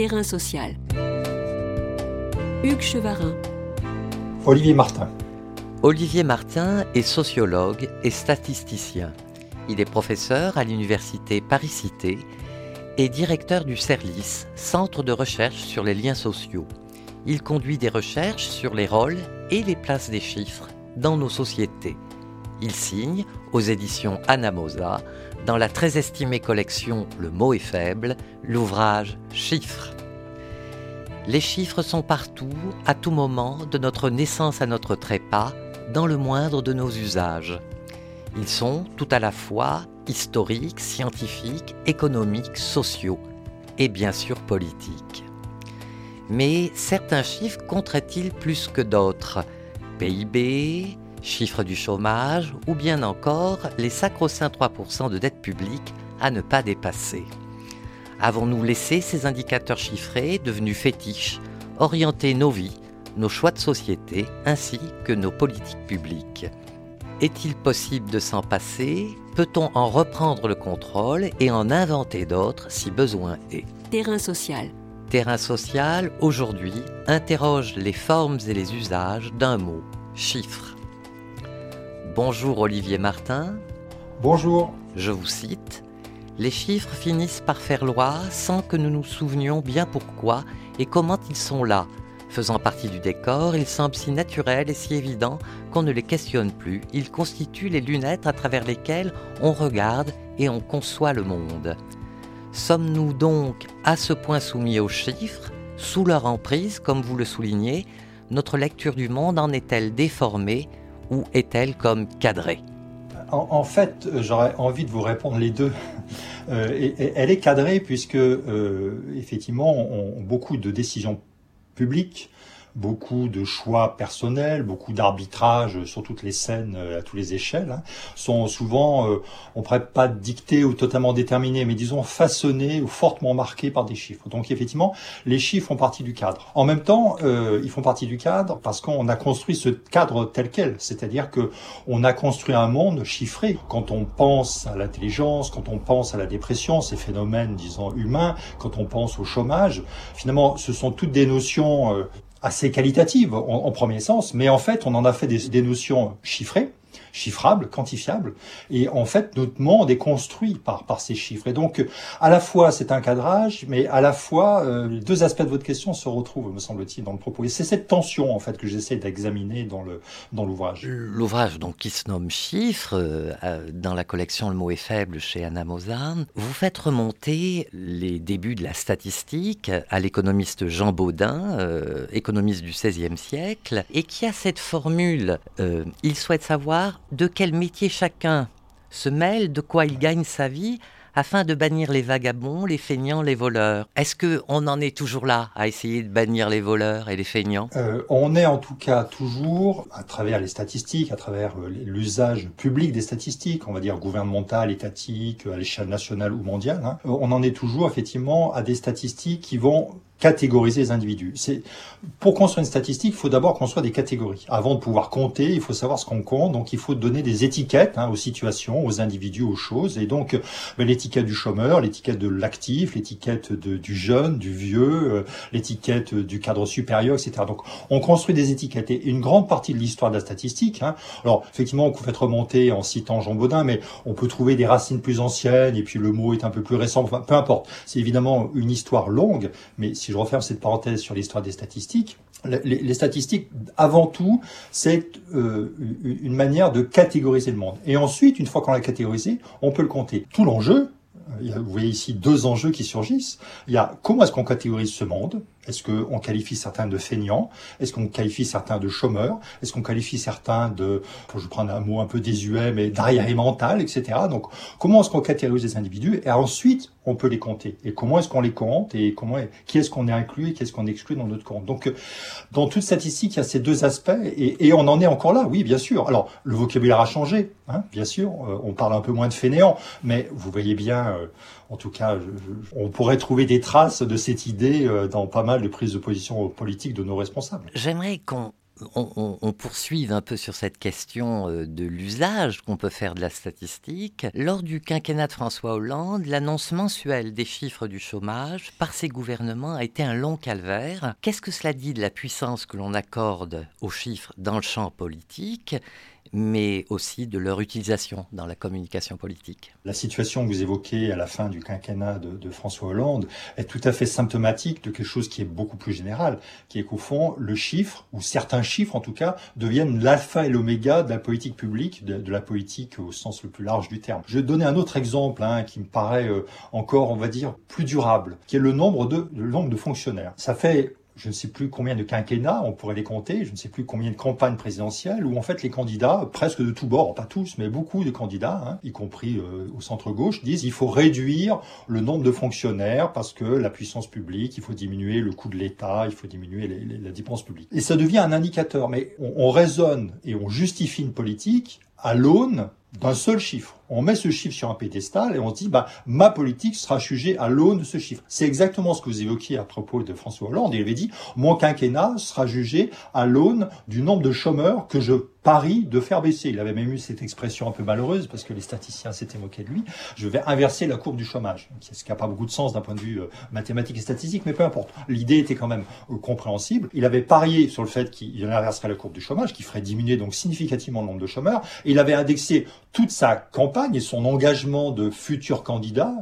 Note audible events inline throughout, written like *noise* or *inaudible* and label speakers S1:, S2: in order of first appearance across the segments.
S1: Terrain social. Hugues Chevarin.
S2: Olivier Martin.
S3: Olivier Martin est sociologue et statisticien. Il est professeur à l'université Paris-Cité et directeur du CERLIS, Centre de recherche sur les liens sociaux. Il conduit des recherches sur les rôles et les places des chiffres dans nos sociétés. Il signe aux éditions Anamosa, dans la très estimée collection Le mot est faible, l'ouvrage Chiffres. Les chiffres sont partout, à tout moment, de notre naissance à notre trépas, dans le moindre de nos usages. Ils sont tout à la fois historiques, scientifiques, économiques, sociaux et bien sûr politiques. Mais certains chiffres compteraient-ils plus que d'autres? PIB, chiffre du chômage ou bien encore les sacro-saints 3% de dette publique à ne pas dépasser. Avons-nous laissé ces indicateurs chiffrés devenus fétiches orienter nos vies, nos choix de société ainsi que nos politiques publiques? Est-il possible de s'en passer? Peut-on en reprendre le contrôle et en inventer d'autres si besoin est?
S1: Terrain social.
S3: Terrain social, aujourd'hui, interroge les formes et les usages d'un mot, chiffre. Bonjour Olivier Martin.
S2: Bonjour.
S3: Je vous cite. Les chiffres finissent par faire loi sans que nous nous souvenions bien pourquoi et comment ils sont là. Faisant partie du décor, ils semblent si naturels et si évidents qu'on ne les questionne plus. Ils constituent les lunettes à travers lesquelles on regarde et on conçoit le monde. Sommes-nous donc à ce point soumis aux chiffres, sous leur emprise, comme vous le soulignez? Notre lecture du monde en est-elle déformée? Ou est-elle comme cadrée
S2: en, fait, j'aurais envie de vous répondre les deux. *laughs* Euh, elle est cadrée puisque, euh, effectivement, beaucoup de décisions publiques beaucoup de choix personnels, beaucoup d'arbitrage sur toutes les scènes euh, à toutes les échelles, hein, sont souvent, euh, on pourrait pas dictés ou totalement déterminés, mais disons façonnés ou fortement marqués par des chiffres. Donc effectivement, les chiffres font partie du cadre. En même temps, euh, ils font partie du cadre parce qu'on a construit ce cadre tel quel, c'est-à-dire que on a construit un monde chiffré. Quand on pense à l'intelligence, quand on pense à la dépression, ces phénomènes, disons, humains, quand on pense au chômage, finalement, ce sont toutes des notions euh, assez qualitative en, premier sens, mais en fait, on en a fait des, notions chiffrées chiffrable, quantifiable. Et en fait, notre monde est construit par, par ces chiffres. Et donc, à la fois, c'est un cadrage, mais à la fois, euh, les deux aspects de votre question se retrouvent, me semble-t-il, dans le propos. Et c'est cette tension, en fait, que j'essaie d'examiner dans le dans l'ouvrage.
S3: L'ouvrage, donc, qui se nomme Chiffres, euh, dans la collection Le mot est faible chez Anna Mozart, vous faites remonter les débuts de la statistique à l'économiste Jean Baudin, euh, économiste du XVIe siècle, et qui a cette formule, il souhaite savoir de quel métier chacun se mêle, de quoi il gagne sa vie, afin de bannir les vagabonds, les feignants, les voleurs. Est-ce que on en est toujours là à essayer de bannir les voleurs et les feignants?
S2: Euh, On est en tout cas toujours, à travers les statistiques, à travers euh, l'usage public des statistiques, on va dire gouvernemental, étatique, à l'échelle nationale ou mondiale, hein, on en est toujours effectivement à des statistiques qui vont catégoriser les individus. C'est pour construire une statistique, il faut d'abord construire des catégories. Avant de pouvoir compter, il faut savoir ce qu'on compte, donc il faut donner des étiquettes hein, aux situations, aux individus, aux choses. Et donc ben, l'étiquette du chômeur, l'étiquette de l'actif, l'étiquette du jeune, du vieux, euh, l'étiquette du cadre supérieur, etc. Donc on construit des étiquettes. Et une grande partie de l'histoire de la statistique, hein, alors effectivement peut être remonter en citant Jean Baudin, mais on peut trouver des racines plus anciennes et puis le mot est un peu plus récent. Enfin, peu importe. C'est évidemment une histoire longue, mais si je referme cette parenthèse sur l'histoire des statistiques, les, statistiques, avant tout, c'est euh, une manière de catégoriser le monde. Et ensuite, une fois qu'on l'a catégorisé, on peut le compter. Tout l'enjeu, vous voyez ici deux enjeux qui surgissent. Il y a comment est-ce qu'on catégorise ce monde? Est-ce qu'on qualifie certains de feignants? Est-ce qu'on qualifie certains de chômeurs? Est-ce qu'on qualifie certains de, je prends un mot un peu désuet, mais d'arriéré mental, etc. Donc, comment est-ce qu'on catégorise les individus? Et ensuite, on peut les compter. Et comment est-ce qu'on les compte? Et comment, qui est-ce qu'on est inclus et qui est-ce qu'on exclut dans notre compte? Donc, dans toute statistique, il y a ces deux aspects et, et, on en est encore là, oui, bien sûr. Alors, le vocabulaire a changé, hein, bien sûr. Euh, on parle un peu moins de fainéants, mais vous voyez bien euh, en tout cas, on pourrait trouver des traces de cette idée euh, dans pas mal de prises de position politiques de nos responsables.
S3: J'aimerais qu'on on, on, poursuive un peu sur cette question euh, de l'usage qu'on peut faire de la statistique. Lors du quinquennat de François Hollande, l'annonce mensuelle des chiffres du chômage par ses gouvernements a été un long calvaire. Qu'est-ce que cela dit de la puissance que l'on accorde aux chiffres dans le champ politique? Mais aussi de leur utilisation dans la communication politique.
S2: La situation que vous évoquez à la fin du quinquennat de, François Hollande est tout à fait symptomatique de quelque chose qui est beaucoup plus général, qui est qu'au fond, le chiffre, ou certains chiffres en tout cas, deviennent l'alpha et l'oméga de la politique publique, de, la politique au sens le plus large du terme. Je vais donner un autre exemple hein, qui me paraît euh, encore, on va dire, plus durable, qui est le nombre de, le nombre de fonctionnaires. Ça fait je ne sais plus combien de quinquennats, on pourrait les compter, je ne sais plus combien de campagnes présidentielles, où en fait les candidats, presque de tous bords, pas tous, mais beaucoup de candidats, hein, y compris euh, au centre-gauche, disent il faut réduire le nombre de fonctionnaires parce que la puissance publique, il faut diminuer le coût de l'État, il faut diminuer la dépense publique. Et ça devient un indicateur, mais on raisonne et on justifie une politique à l'aune d'un seul chiffre. On met ce chiffre sur un pédestal et on se dit, bah, ma politique sera jugée à l'aune de ce chiffre. C'est exactement ce que vous évoquiez à propos de François Hollande. Il avait dit, mon quinquennat sera jugé à l'aune du nombre de chômeurs que je parie de faire baisser. Il avait même eu cette expression un peu malheureuse parce que les statisticiens s'étaient moqués de lui. Je vais inverser la courbe du chômage. Ce qui n'a pas beaucoup de sens d'un point de vue euh, mathématique et statistique, mais peu importe. L'idée était quand même euh, compréhensible. Il avait parié sur le fait qu'il inverserait la courbe du chômage, qui ferait diminuer donc significativement le nombre de chômeurs. Il avait indexé toute sa campagne et son engagement de futurs candidats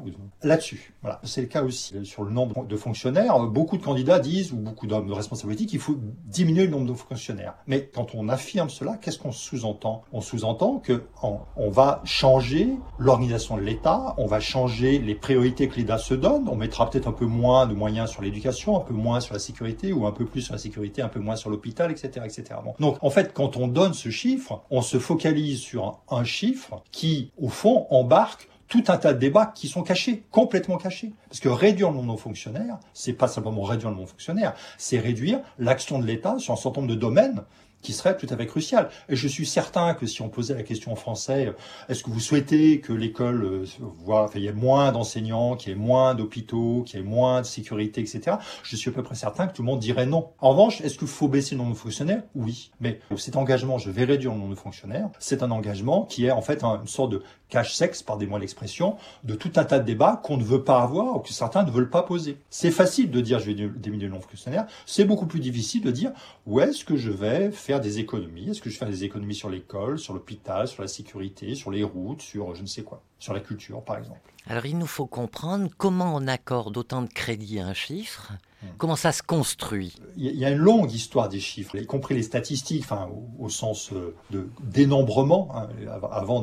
S2: là-dessus. C'est le cas aussi sur le nombre de fonctionnaires. Beaucoup de candidats disent, ou beaucoup d'hommes de responsabilité, qu'il faut diminuer le nombre de fonctionnaires. Mais quand on affirme cela, qu'est-ce qu'on sous-entend? On sous-entend que on, va changer l'organisation de l'État, on va changer les priorités que l'État se donne. On mettra peut-être un peu moins de moyens sur l'éducation, un peu moins sur la sécurité, ou un peu plus sur la sécurité, un peu moins sur l'hôpital, etc., etc. Donc, en fait, quand on donne ce chiffre, on se focalise sur un chiffre qui, au fond, embarque tout un tas de débats qui sont cachés, complètement cachés. Parce que réduire le nombre de fonctionnaires, c'est pas simplement réduire le nombre de fonctionnaires, c'est réduire l'action de l'État sur un certain nombre de domaines qui serait tout à fait crucial. Et je suis certain que si on posait la question en français, est-ce que vous souhaitez que l'école euh, voit, enfin, il y ait moins d'enseignants, qu'il y ait moins d'hôpitaux, qu'il y ait moins de sécurité, etc. Je suis à peu près certain que tout le monde dirait non. En revanche, est-ce qu'il faut baisser le nombre de fonctionnaires? Oui. Mais cet engagement, je vais réduire le nombre de fonctionnaires, c'est un engagement qui est en fait une sorte de cache-sexe, pardonnez-moi l'expression, de tout un tas de débats qu'on ne veut pas avoir ou que certains ne veulent pas poser. C'est facile de dire je vais diminuer le nombre de fonctionnaires, c'est beaucoup plus difficile de dire où est-ce que je vais faire des économies, est-ce que je vais faire des économies sur l'école, sur l'hôpital, sur la sécurité, sur les routes, sur je ne sais quoi, sur la culture par exemple.
S3: Alors il nous faut comprendre comment on accorde autant de crédit à un chiffre Hmm. Comment ça se construit
S2: Il y a une longue histoire des chiffres, y compris les statistiques, enfin, au, sens euh, de dénombrement. Hein, avant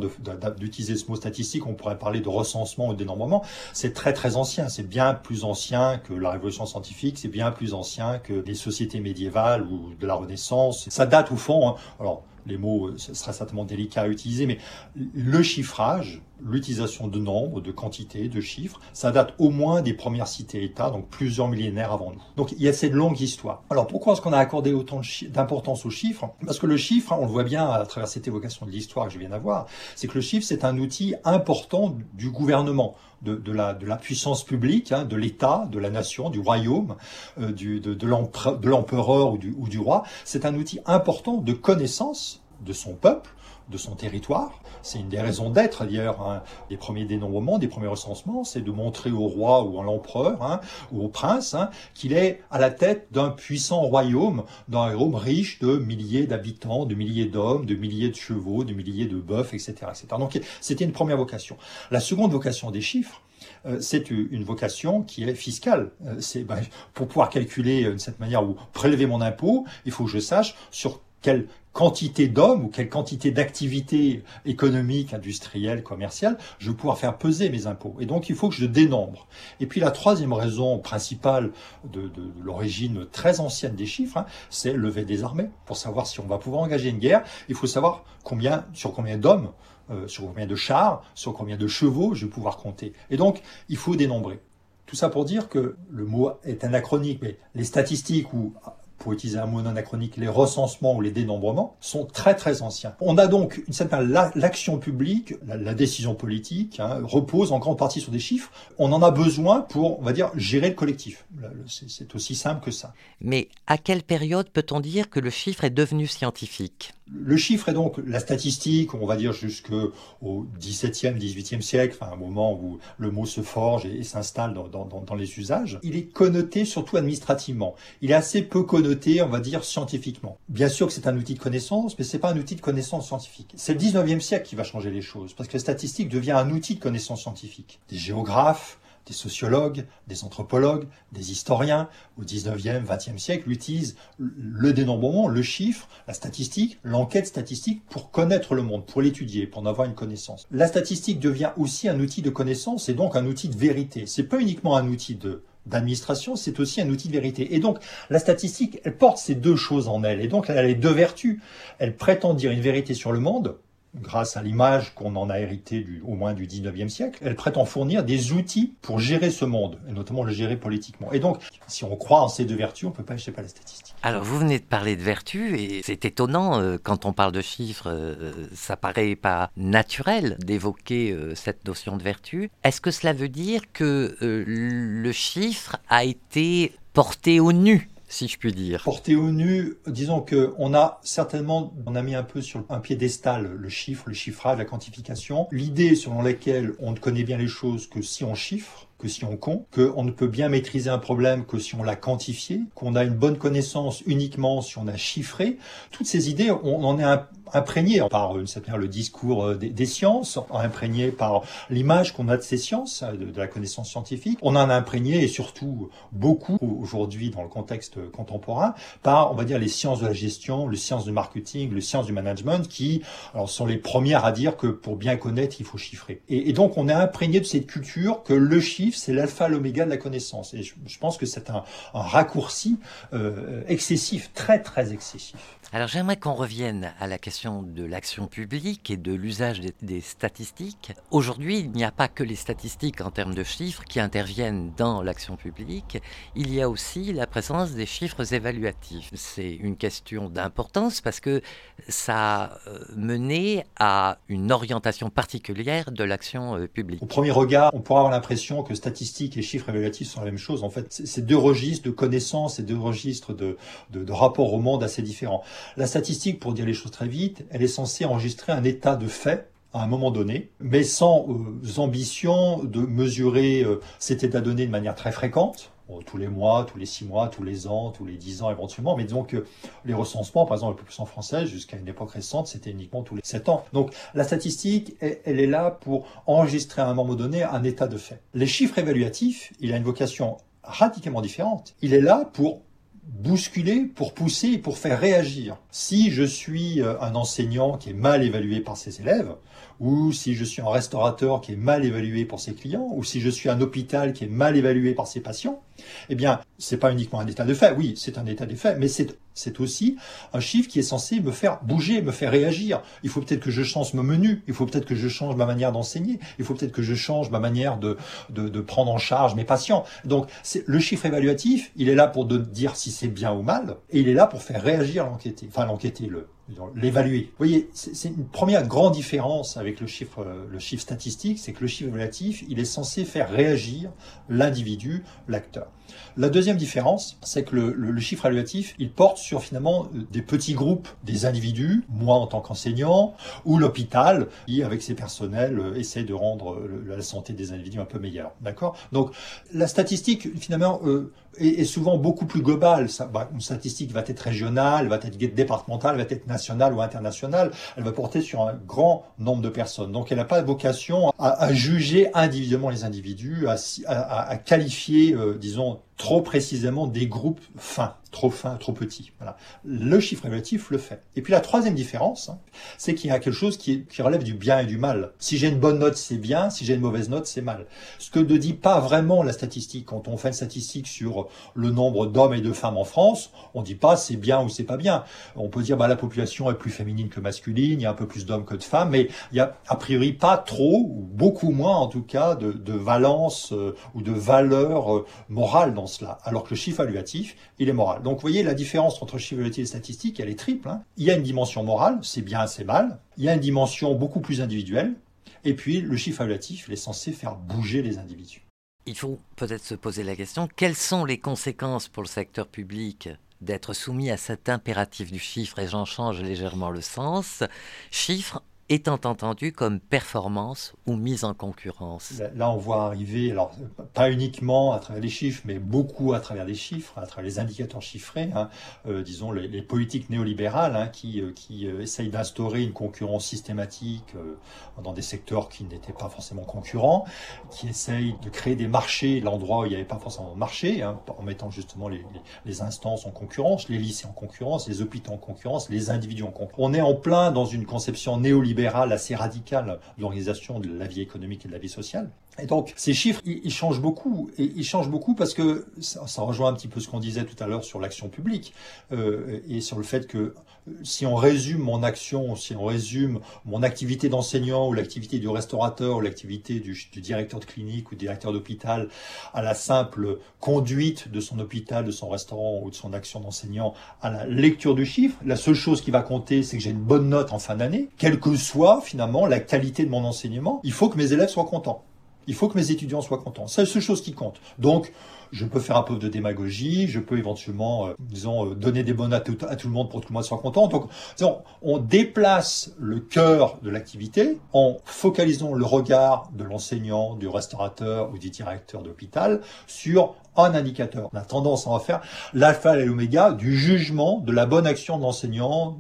S2: d'utiliser ce mot statistique, on pourrait parler de recensement ou de dénombrement. C'est très très ancien. C'est bien plus ancien que la révolution scientifique. C'est bien plus ancien que les sociétés médiévales ou de la Renaissance. Ça date au fond. Hein, alors les mots, ce sera certainement délicat à utiliser, mais le chiffrage, l'utilisation de nombres, de quantités, de chiffres, ça date au moins des premières cités-États, donc plusieurs millénaires avant nous. Donc il y a cette longue histoire. Alors pourquoi est-ce qu'on a accordé autant d'importance aux chiffres? Parce que le chiffre, on le voit bien à travers cette évocation de l'histoire que je viens d'avoir, c'est que le chiffre, c'est un outil important du gouvernement. De, la, puissance publique, hein, de l'État, de la nation, du royaume, euh, de, l'empereur ou du roi. C'est un outil important de connaissance de son peuple, de son territoire. C'est une des raisons d'être d'ailleurs hein, des premiers dénombrements, des premiers recensements, c'est de montrer au roi ou à l'empereur hein, ou au prince hein, qu'il est à la tête d'un puissant royaume, d'un royaume riche de milliers d'habitants, de milliers d'hommes, de milliers de chevaux, de milliers de bœufs, etc., etc. Donc c'était une première vocation. La seconde vocation des chiffres, euh, c'est une vocation qui est fiscale. Euh, c'est ben, pour pouvoir calculer de cette manière ou prélever mon impôt, il faut que je sache sur quelle quantité d'hommes ou quelle quantité d'activités économiques, industrielles, commerciales, je vais pouvoir faire peser mes impôts. Et donc, il faut que je dénombre. Et puis, la troisième raison principale de, l'origine très ancienne des chiffres, hein, c'est lever des armées. Pour savoir si on va pouvoir engager une guerre, il faut savoir sur combien d'hommes, euh, sur combien de chars, sur combien de chevaux je vais pouvoir compter. Et donc, il faut dénombrer. Tout ça pour dire que le mot est anachronique, mais les statistiques ou pour utiliser un mot non anachronique, les recensements ou les dénombrements, sont très très anciens. On a donc une certaine l'action publique, la, décision politique, hein, repose en grande partie sur des chiffres. On en a besoin pour, on va dire, gérer le collectif. C'est aussi simple que ça.
S3: Mais à quelle période peut-on dire que le chiffre est devenu scientifique?
S2: Le chiffre est donc la statistique, on va dire jusqu'au XVIIe, XVIIIe siècle, enfin un moment où le mot se forge et, s'installe dans, les usages. Il est connoté surtout administrativement. Il est assez peu connoté, on va dire, scientifiquement. Bien sûr que c'est un outil de connaissance, mais c'est pas un outil de connaissance scientifique. C'est le XIXe siècle qui va changer les choses, parce que la statistique devient un outil de connaissance scientifique. Des géographes, des sociologues, des anthropologues, des historiens au 19e, 20e siècle utilisent le dénombrement, le chiffre, la statistique, l'enquête statistique pour connaître le monde, pour l'étudier, pour en avoir une connaissance. La statistique devient aussi un outil de connaissance et donc un outil de vérité. C'est pas uniquement un outil de d'administration, c'est aussi un outil de vérité. Et donc, la statistique, elle porte ces deux choses en elle. Et donc, elle a les deux vertus. Elle prétend dire une vérité sur le monde, grâce à l'image qu'on en a hérité du, au moins du 19e siècle, elle prétend fournir des outils pour gérer ce monde, et notamment le gérer politiquement. Et donc, si on croit en ces deux vertus, on ne peut pas échapper à la statistique.
S3: Alors, vous venez de parler de vertus, et c'est étonnant, euh, quand on parle de chiffres, euh, ça paraît pas naturel d'évoquer euh, cette notion de vertu. Est-ce que cela veut dire que le chiffre a été porté au nu si je puis dire.
S2: Porté au nu, disons que on a certainement, on a mis un peu sur un piédestal le chiffre, le chiffrage, la quantification. L'idée selon laquelle on ne connaît bien les choses que si on chiffre, que si on compte, qu'on ne peut bien maîtriser un problème que si on l'a quantifié, qu'on a une bonne connaissance uniquement si on a chiffré. Toutes ces idées, on en est imprégné par une certaine le discours euh, des, sciences, imprégné par l'image qu'on a de ces sciences, euh, de, la connaissance scientifique. On en a imprégné et surtout beaucoup aujourd'hui dans le contexte contemporain par, on va dire, les sciences de la gestion, les sciences du marketing, les sciences du management qui sont les premières à dire que pour bien connaître, il faut chiffrer. Et, donc on est imprégné de cette culture que le chiffre, c'est l'alpha, l'oméga de la connaissance. Et je, pense que c'est un, raccourci euh, excessif, très très excessif.
S3: Alors j'aimerais qu'on revienne à la question de l'action publique et de l'usage des, statistiques. Aujourd'hui, il n'y a pas que les statistiques en termes de chiffres qui interviennent dans l'action publique, il y a aussi la présence des chiffres évaluatifs. C'est une question d'importance parce que ça a euh, mené à une orientation particulière de l'action euh, publique.
S2: Au premier regard, on pourrait avoir l'impression que statistiques et chiffres évaluatifs sont la même chose. En fait, c'est deux registres de connaissances et deux registres de, de, rapports au monde assez différents. La statistique, pour dire les choses très vite, elle est censée enregistrer un état de fait à un moment donné, mais sans euh, ambition de mesurer euh, cet état donné de manière très fréquente, tous les mois, tous les six mois, tous les ans, tous les dix ans éventuellement. Mais disons que les recensements, par exemple la population française, jusqu'à une époque récente, c'était uniquement tous les sept ans. Donc la statistique, elle, est là pour enregistrer à un moment donné un état de fait. Les chiffres évaluatifs, il a une vocation radicalement différente. Il est là pour bousculer, pour pousser, pour faire réagir. Si je suis euh, un enseignant qui est mal évalué par ses élèves, ou si je suis un restaurateur qui est mal évalué pour ses clients, ou si je suis un hôpital qui est mal évalué par ses patients, eh bien, c'est pas uniquement un état de fait. Oui, c'est un état de fait, mais c'est c'est aussi un chiffre qui est censé me faire bouger, me faire réagir. Il faut peut-être que je change mon menu, il faut peut-être que je change ma manière d'enseigner, il faut peut-être que je change ma manière de, de, de prendre en charge mes patients. Donc, le chiffre évaluatif, il est là pour dire si c'est bien ou mal, et il est là pour faire réagir l'enquêté, enfin l'enquêté, le, l'évaluer. Vous voyez, c'est une première grande différence avec le chiffre, euh, le chiffre statistique, c'est que le chiffre évaluatif, il est censé faire réagir l'individu, l'acteur. La deuxième différence, c'est que le, chiffre évaluatif, il porte sur finalement des petits groupes, des individus, moi en tant qu'enseignant, ou l'hôpital, qui avec ses personnels euh, essaie de rendre la santé des individus un peu meilleure. D'accord? Donc la statistique, finalement, euh, est, souvent beaucoup plus globale. Bah, une statistique va être régionale, va être départementale, va être nationale ou internationale. Elle va porter sur un grand nombre de personnes. Donc elle n'a pas vocation à, juger individuellement les individus, à, qualifier, euh, disons, normal trop précisément des groupes fins, trop fins, trop petits. Voilà. Le chiffre évaluatif le fait. Et puis la troisième différence, hein, c'est qu'il y a quelque chose qui, relève du bien et du mal. Si j'ai une bonne note, c'est bien. Si j'ai une mauvaise note, c'est mal. Ce que ne dit pas vraiment la statistique. Quand on fait une statistique sur le nombre d'hommes et de femmes en France, on dit pas c'est bien ou c'est pas bien. On peut dire bah la population est plus féminine que masculine, il y a un peu plus d'hommes que de femmes, mais il y a a priori pas trop ou beaucoup moins en tout cas de, de valence euh, ou de valeur euh, morale alors que le chiffre évaluatif, il est moral. Donc vous voyez, la différence entre chiffre évaluatif et statistique, elle est triple. Hein. Il y a une dimension morale, c'est bien, c'est mal. Il y a une dimension beaucoup plus individuelle. Et puis, le chiffre évaluatif, il est censé faire bouger les individus.
S3: Il faut peut-être se poser la question, quelles sont les conséquences pour le secteur public d'être soumis à cet impératif du chiffre, et j'en change légèrement le sens, chiffre étant entendu comme performance ou mise en concurrence.
S2: Là, on voit arriver, alors pas uniquement à travers les chiffres, mais beaucoup à travers les chiffres, à travers les indicateurs chiffrés, hein, euh, disons les, politiques néolibérales hein, qui, euh, qui euh, essayent d'instaurer une concurrence systématique dans des secteurs qui n'étaient pas forcément concurrents, qui essayent de créer des marchés, l'endroit où il n'y avait pas forcément de marché, hein, en mettant justement les, les, instances en concurrence, les lycées en concurrence, les hôpitaux en concurrence, les individus en concurrence. On est en plein dans une conception néolibérale assez radicale de l'organisation de la vie économique et de la vie sociale. Et donc, ces chiffres, ils, changent beaucoup. Et ils changent beaucoup parce que ça, rejoint un petit peu ce qu'on disait tout à l'heure sur l'action publique euh, et sur le fait que si on résume mon action, si on résume mon activité d'enseignant ou l'activité du restaurateur ou l'activité du, directeur de clinique ou directeur d'hôpital à la simple conduite de son hôpital, de son restaurant ou de son action d'enseignant à la lecture du chiffre, la seule chose qui va compter, c'est que j'ai une bonne note en fin d'année, quelle que soit finalement la qualité de mon enseignement, il faut que mes élèves soient contents. Il faut que mes étudiants soient contents. C'est la seule chose qui compte. Donc, je peux faire un peu de démagogie, je peux éventuellement, euh, disons, euh, donner des bonnes à tout, le monde pour que tout le monde soit content. Donc, disons, on déplace le cœur de l'activité en focalisant le regard de l'enseignant, du restaurateur ou du directeur d'hôpital sur un indicateur. On a tendance à en faire l'alpha et l'oméga du jugement de la bonne action de l'enseignant,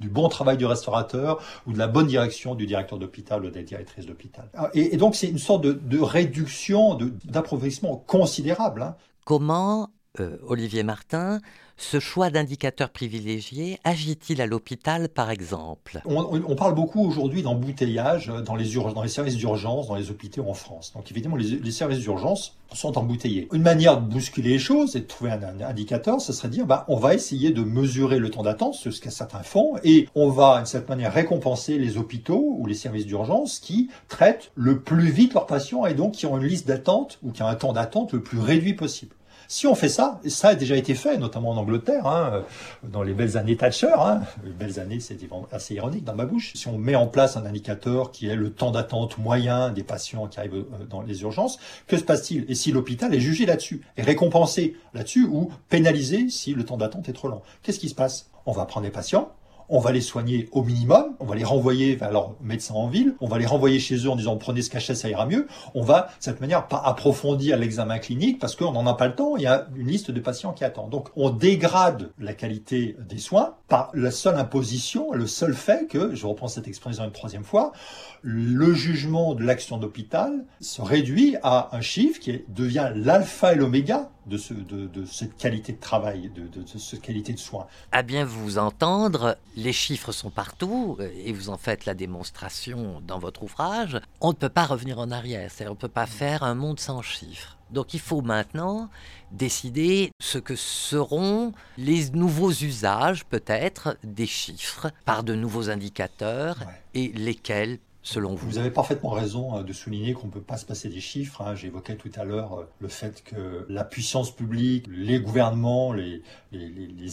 S2: du bon travail du restaurateur ou de la bonne direction du directeur d'hôpital ou des directrices d'hôpital. Et, donc c'est une sorte de, réduction, d'appauvrissement considérable. Hein.
S3: Comment, euh, Olivier Martin, ce choix d'indicateurs privilégiés agit-il à l'hôpital, par exemple?
S2: On, parle beaucoup aujourd'hui d'embouteillage dans les, services d'urgence, dans les hôpitaux en France. Donc évidemment, les, services d'urgence sont embouteillés. Une manière de bousculer les choses et de trouver un, indicateur, ce serait de dire, bah, on va essayer de mesurer le temps d'attente, ce que certains font, et on va, de cette manière, récompenser les hôpitaux ou les services d'urgence qui traitent le plus vite leurs patients et donc qui ont une liste d'attente ou qui ont un temps d'attente le plus réduit possible. Si on fait ça, et ça a déjà été fait, notamment en Angleterre, hein, dans les belles années Thatcher, hein, les belles années, c'est assez ironique dans ma bouche, si on met en place un indicateur qui est le temps d'attente moyen des patients qui arrivent euh, dans les urgences, que se passe-t-il? Et si l'hôpital est jugé là-dessus, est récompensé là-dessus, ou pénalisé si le temps d'attente est trop long Qu'est-ce qui se passe? On va prendre des patients, on va les soigner au minimum, on va les renvoyer vers leur médecin en ville, on va les renvoyer chez eux en disant prenez ce cachet, ça ira mieux. On va, de cette manière, pas approfondir l'examen clinique parce qu'on n'en a pas le temps, il y a une liste de patients qui attendent. Donc on dégrade la qualité des soins par la seule imposition, le seul fait que, je reprends cette expression une troisième fois, le jugement de l'action d'hôpital se réduit à un chiffre qui devient l'alpha et l'oméga de, ce, de, cette qualité de travail, de, de, cette qualité de soins.
S3: À bien vous entendre, les chiffres sont partout et vous en faites la démonstration dans votre ouvrage. On ne peut pas revenir en arrière, c'est-à-dire on ne peut pas faire un monde sans chiffres. Donc il faut maintenant décider ce que seront les nouveaux usages peut-être des chiffres par de nouveaux indicateurs et lesquels
S2: vous avez parfaitement raison euh, de souligner qu'on ne peut pas se passer des chiffres. Hein. J'évoquais tout à l'heure euh, le fait que la puissance publique, les gouvernements, les,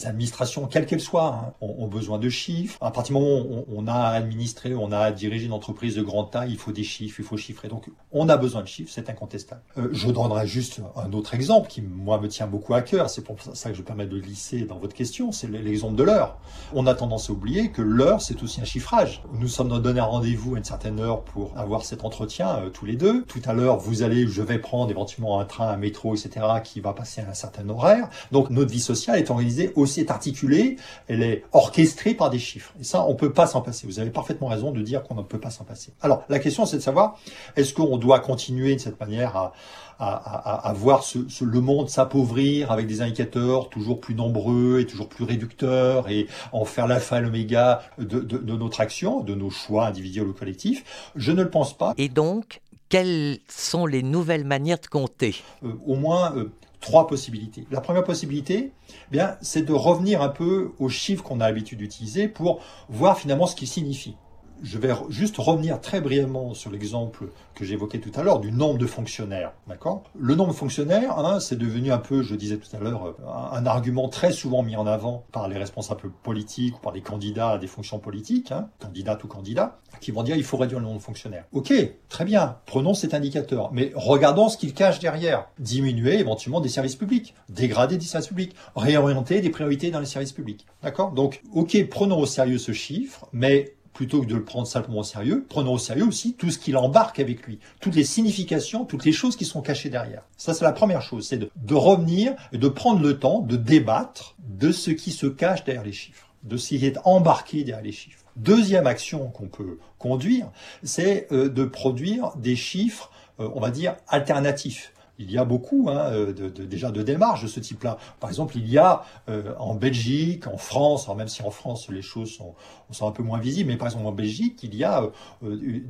S2: administrations, quelles qu'elles soient, hein, ont, besoin de chiffres. À partir du moment où on, a à administrer, on a à diriger une entreprise de grande taille, il faut des chiffres, il faut chiffrer. Donc on a besoin de chiffres, c'est incontestable. Euh, je donnerai juste un autre exemple qui, moi, me tient beaucoup à cœur. C'est pour ça que je permets de glisser dans votre question. C'est l'exemple de l'heure. On a tendance à oublier que l'heure, c'est aussi un chiffrage. Nous sommes donné un rendez-vous à une certaine heure pour avoir cet entretien euh, tous les deux. Tout à l'heure, vous allez, je vais prendre éventuellement un train, un métro, etc., qui va passer à un certain horaire. Donc notre vie sociale est organisée aussi, est articulée, elle est orchestrée par des chiffres. Et ça, on peut pas s'en passer. Vous avez parfaitement raison de dire qu'on ne peut pas s'en passer. Alors la question, c'est de savoir, est-ce qu'on doit continuer de cette manière à à, voir le monde s'appauvrir avec des indicateurs toujours plus nombreux et toujours plus réducteurs et en faire l'alpha et l'oméga de, notre action, de nos choix individuels ou collectifs Je ne le pense pas.
S3: Et donc, quelles sont les nouvelles manières de compter?
S2: Euh, Au moins euh, trois possibilités. La première possibilité, eh bien, c'est de revenir un peu aux chiffres qu'on a l'habitude d'utiliser pour voir finalement ce qu'ils signifient Je vais juste revenir très brièvement sur l'exemple que j'évoquais tout à l'heure du nombre de fonctionnaires. D'accord? Le nombre de fonctionnaires, hein, c'est devenu un peu, je disais tout à l'heure, un, argument très souvent mis en avant par les responsables politiques ou par les candidats à des fonctions politiques, hein, candidats ou candidats, qui vont dire il faut réduire le nombre de fonctionnaires. Ok, très bien, prenons cet indicateur, mais regardons ce qu'il cache derrière. Diminuer éventuellement des services publics, dégrader des services publics, réorienter des priorités dans les services publics. D'accord? Donc, ok, prenons au sérieux ce chiffre, mais plutôt que de le prendre simplement au sérieux, prenons au sérieux aussi tout ce qu'il embarque avec lui, toutes les significations, toutes les choses qui sont cachées derrière. Ça, c'est la première chose, c'est de, de, revenir et de prendre le temps de débattre de ce qui se cache derrière les chiffres, de ce qui est embarqué derrière les chiffres. Deuxième action qu'on peut conduire, c'est euh, de produire des chiffres, euh, on va dire, alternatifs il y a beaucoup hein, euh, de, de, déjà de démarches de ce type-là. Par exemple, il y a euh, en Belgique, en France, alors même si en France les choses sont, sont un peu moins visibles, mais par exemple en Belgique, il y a euh,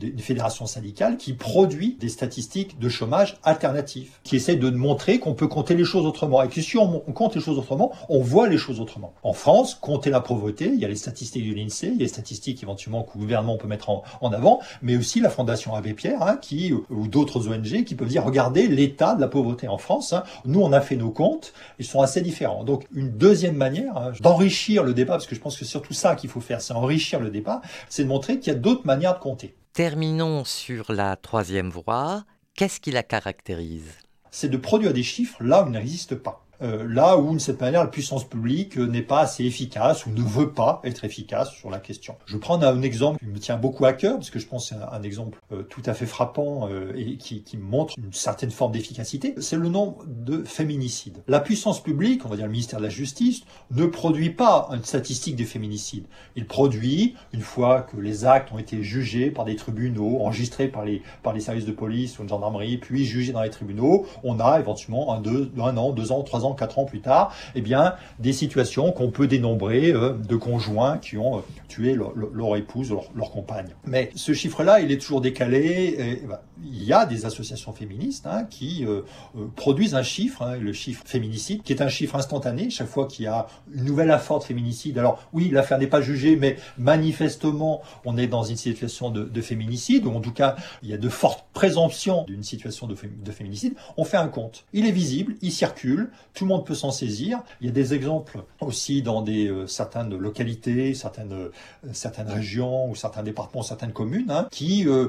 S2: une fédération syndicale qui produit des statistiques de chômage alternatifs, qui essaie de montrer qu'on peut compter les choses autrement. Et que si on, compte les choses autrement, on voit les choses autrement. En France, compter la pauvreté, il y a les statistiques de l'INSEE, il y a les statistiques éventuellement que le gouvernement peut mettre en, avant, mais aussi la Fondation Abbé Pierre, hein, qui, ou d'autres ONG qui peuvent dire, regardez l'état de la pauvreté en France. Hein. Nous, on a fait nos comptes, ils sont assez différents. Donc, une deuxième manière hein, d'enrichir le débat, parce que je pense que c'est surtout ça qu'il faut faire, c'est enrichir le débat, c'est de montrer qu'il y a d'autres manières de compter.
S3: Terminons sur la troisième voie. Qu'est-ce qui la caractérise?
S2: C'est de produire des chiffres là où ils n'existent pas. Euh, là où, de cette manière, la puissance publique n'est pas assez efficace ou ne veut pas être efficace sur la question. Je prends un exemple qui me tient beaucoup à cœur, parce que je pense que c'est un, exemple euh, tout à fait frappant euh, et qui, qui, montre une certaine forme d'efficacité, c'est le nombre de féminicides. La puissance publique, on va dire le ministère de la Justice, ne produit pas une statistique des féminicides. Il produit, une fois que les actes ont été jugés par des tribunaux, enregistrés par les, par les services de police ou une gendarmerie, puis jugés dans les tribunaux, on a éventuellement un, deux, un an, deux ans, trois ans quatre ans plus tard, eh bien, des situations qu'on peut dénombrer euh, de conjoints qui ont euh, tué leur, épouse, leur, leur, compagne. Mais ce chiffre-là, il est toujours décalé. Et, bah, il y a des associations féministes hein, qui euh, produisent un chiffre, hein, le chiffre féminicide, qui est un chiffre instantané. Chaque fois qu'il y a une nouvelle affaire de féminicide, alors oui, l'affaire n'est pas jugée, mais manifestement, on est dans une situation de, de, féminicide, ou en tout cas, il y a de fortes présomptions d'une situation de féminicide. On fait un compte. Il est visible, il circule, tout le monde peut s'en saisir. Il y a des exemples aussi dans des euh, certaines localités, certaines euh, certaines régions ou certains départements, certaines communes hein, qui euh,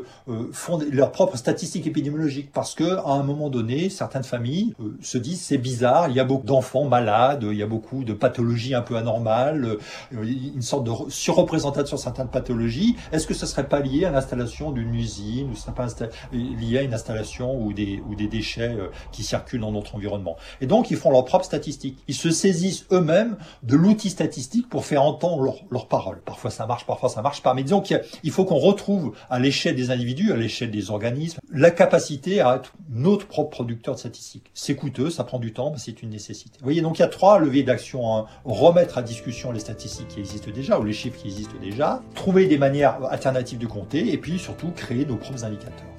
S2: font leurs propres statistiques épidémiologiques parce que à un moment donné, certaines familles se disent c'est bizarre, il y a beaucoup d'enfants malades, il y a beaucoup de pathologies un peu anormales, une sorte de surreprésentation de certaines pathologies. Est-ce que ce serait pas lié à l'installation d'une usine ou ce serait pas lié à une installation ou des ou des déchets qui circulent dans notre environnement? Et donc ils font leurs propres statistiques. Ils se saisissent eux-mêmes de l'outil statistique pour faire entendre leurs paroles. Parfois ça marche, parfois ça marche pas. Mais disons qu'il faut qu'on retrouve à l'échelle des individus, à l'échelle des organismes, la capacité à être notre propre producteur de statistiques. C'est coûteux, ça prend du temps, mais c'est une nécessité. Vous voyez, donc il y a trois leviers d'action. Hein. Remettre à discussion les statistiques qui existent déjà ou les chiffres qui existent déjà, trouver des manières alternatives de compter et puis surtout créer nos propres indicateurs.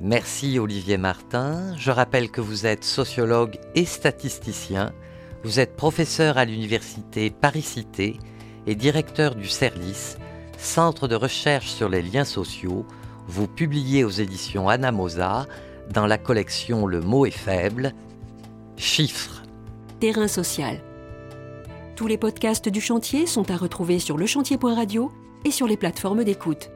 S3: Merci Olivier Martin. Je rappelle que vous êtes sociologue et statisticien. Vous êtes professeur à l'université Paris-Cité et directeur du CERLIS, Centre de recherche sur les liens sociaux. Vous publiez aux éditions Anamosa dans la collection Le mot est faible. Chiffres.
S1: Terrain social. Tous les podcasts du chantier sont à retrouver sur lechantier.radio et sur les plateformes d'écoute.